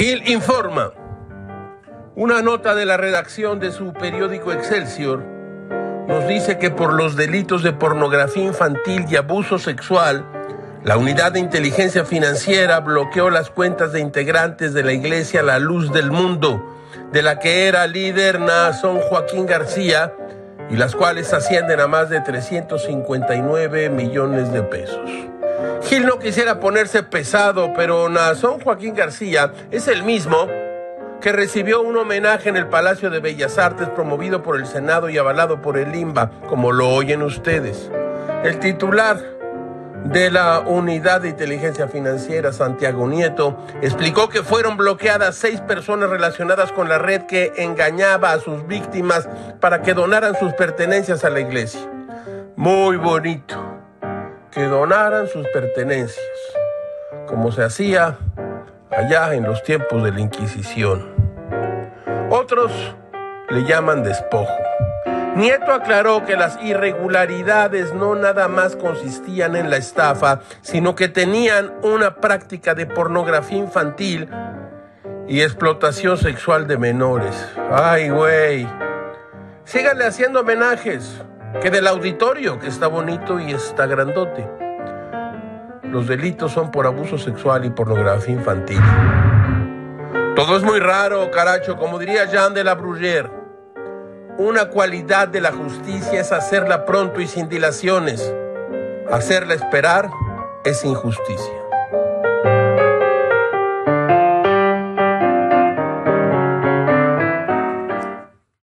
informa. Una nota de la redacción de su periódico Excelsior nos dice que por los delitos de pornografía infantil y abuso sexual, la unidad de inteligencia financiera bloqueó las cuentas de integrantes de la Iglesia La Luz del Mundo, de la que era líder Naasón Joaquín García, y las cuales ascienden a más de 359 millones de pesos. Gil no quisiera ponerse pesado, pero Naasón Joaquín García es el mismo que recibió un homenaje en el Palacio de Bellas Artes promovido por el Senado y avalado por el IMBA, como lo oyen ustedes. El titular de la Unidad de Inteligencia Financiera, Santiago Nieto, explicó que fueron bloqueadas seis personas relacionadas con la red que engañaba a sus víctimas para que donaran sus pertenencias a la iglesia. Muy bonito, que donaran sus pertenencias, como se hacía allá en los tiempos de la Inquisición. Otros le llaman despojo. Nieto aclaró que las irregularidades no nada más consistían en la estafa, sino que tenían una práctica de pornografía infantil y explotación sexual de menores. Ay, güey. Síganle haciendo homenajes, que del auditorio, que está bonito y está grandote. Los delitos son por abuso sexual y pornografía infantil. Todo es muy raro, caracho, como diría Jean de la Bruyère. Una cualidad de la justicia es hacerla pronto y sin dilaciones. Hacerla esperar es injusticia.